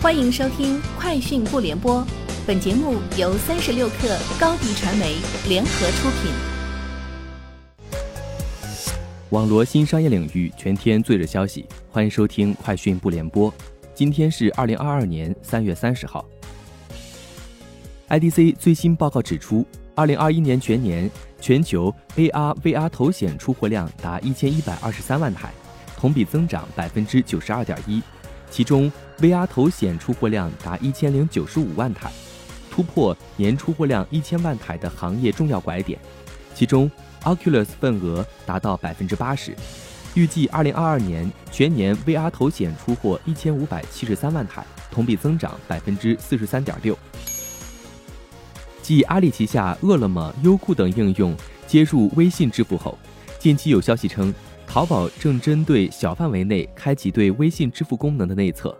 欢迎收听《快讯不联播》，本节目由三十六克高低传媒联合出品。网罗新商业领域全天最热消息，欢迎收听《快讯不联播》。今天是二零二二年三月三十号。IDC 最新报告指出，二零二一年全年全球 AR VR 头显出货量达一千一百二十三万台，同比增长百分之九十二点一。其中，VR 头显出货量达一千零九十五万台，突破年出货量一千万台的行业重要拐点。其中，Oculus 份额达到百分之八十。预计二零二二年全年 VR 头显出货一千五百七十三万台，同比增长百分之四十三点六。继阿里旗下饿了么、优酷等应用接入微信支付后，近期有消息称。淘宝正针对小范围内开启对微信支付功能的内测，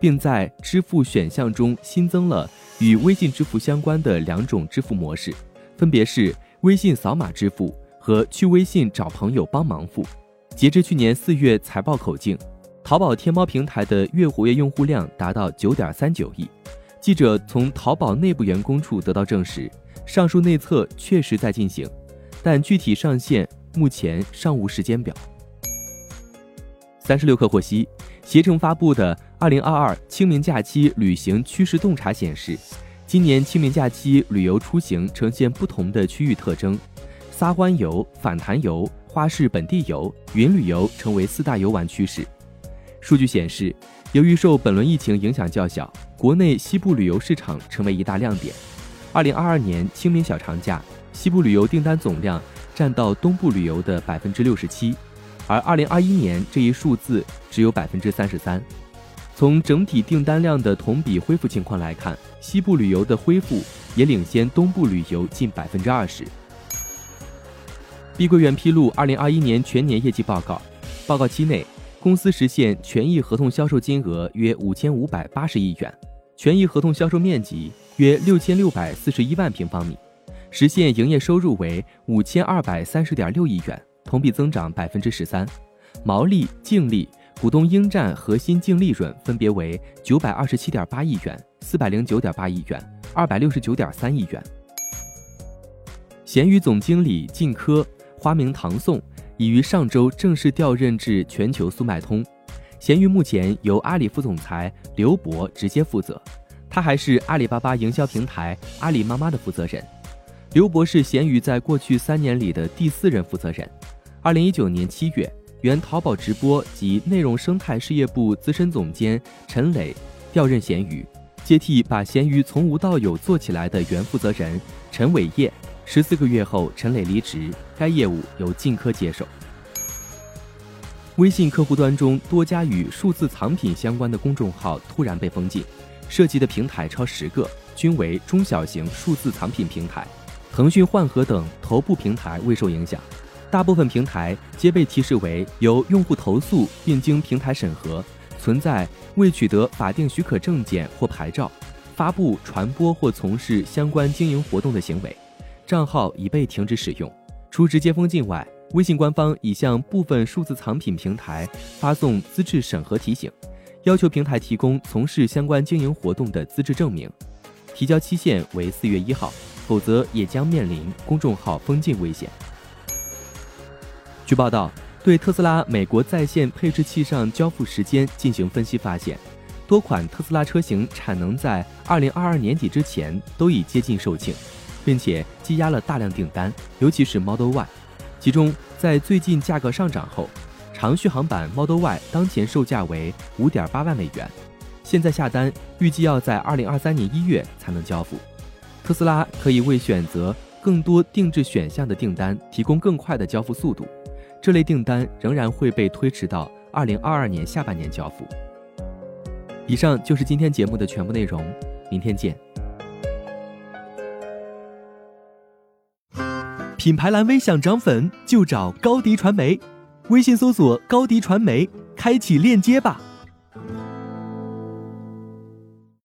并在支付选项中新增了与微信支付相关的两种支付模式，分别是微信扫码支付和去微信找朋友帮忙付。截至去年四月财报口径，淘宝天猫平台的月活跃用户量达到九点三九亿。记者从淘宝内部员工处得到证实，上述内测确实在进行，但具体上线。目前尚无时间表。三十六氪获悉，携程发布的《二零二二清明假期旅行趋势洞察》显示，今年清明假期旅游出行呈现不同的区域特征，撒欢游、反弹游、花式本地游、云旅游成为四大游玩趋势。数据显示，由于受本轮疫情影响较小，国内西部旅游市场成为一大亮点。二零二二年清明小长假，西部旅游订单总量。占到东部旅游的百分之六十七，而二零二一年这一数字只有百分之三十三。从整体订单量的同比恢复情况来看，西部旅游的恢复也领先东部旅游近百分之二十。碧桂园披露二零二一年全年业绩报告，报告期内，公司实现权益合同销售金额约五千五百八十亿元，权益合同销售面积约六千六百四十一万平方米。实现营业收入为五千二百三十点六亿元，同比增长百分之十三，毛利、净利、股东应占核心净利润分别为九百二十七点八亿元、四百零九点八亿元、二百六十九点三亿元。闲鱼总经理靳科花名唐宋已于上周正式调任至全球速卖通，闲鱼目前由阿里副总裁刘博直接负责，他还是阿里巴巴营销平台阿里妈妈的负责人。刘博是闲鱼在过去三年里的第四任负责人。二零一九年七月，原淘宝直播及内容生态事业部资深总监陈磊调任闲鱼，接替把闲鱼从无到有做起来的原负责人陈伟业。十四个月后，陈磊离职，该业务由靳科接手。微信客户端中多家与数字藏品相关的公众号突然被封禁，涉及的平台超十个，均为中小型数字藏品平台。腾讯换核等头部平台未受影响，大部分平台皆被提示为由用户投诉并经平台审核，存在未取得法定许可证件或牌照，发布、传播或从事相关经营活动的行为，账号已被停止使用。除直接封禁外，微信官方已向部分数字藏品平台发送资质审核提醒，要求平台提供从事相关经营活动的资质证明，提交期限为四月一号。否则也将面临公众号封禁危险。据报道，对特斯拉美国在线配置器上交付时间进行分析，发现多款特斯拉车型产能在二零二二年底之前都已接近售罄，并且积压了大量订单，尤其是 Model Y。其中，在最近价格上涨后，长续航版 Model Y 当前售价为五点八万美元，现在下单预计要在二零二三年一月才能交付。特斯拉可以为选择更多定制选项的订单提供更快的交付速度，这类订单仍然会被推迟到二零二二年下半年交付。以上就是今天节目的全部内容，明天见。品牌蓝 V 想涨粉就找高迪传媒，微信搜索高迪传媒，开启链接吧。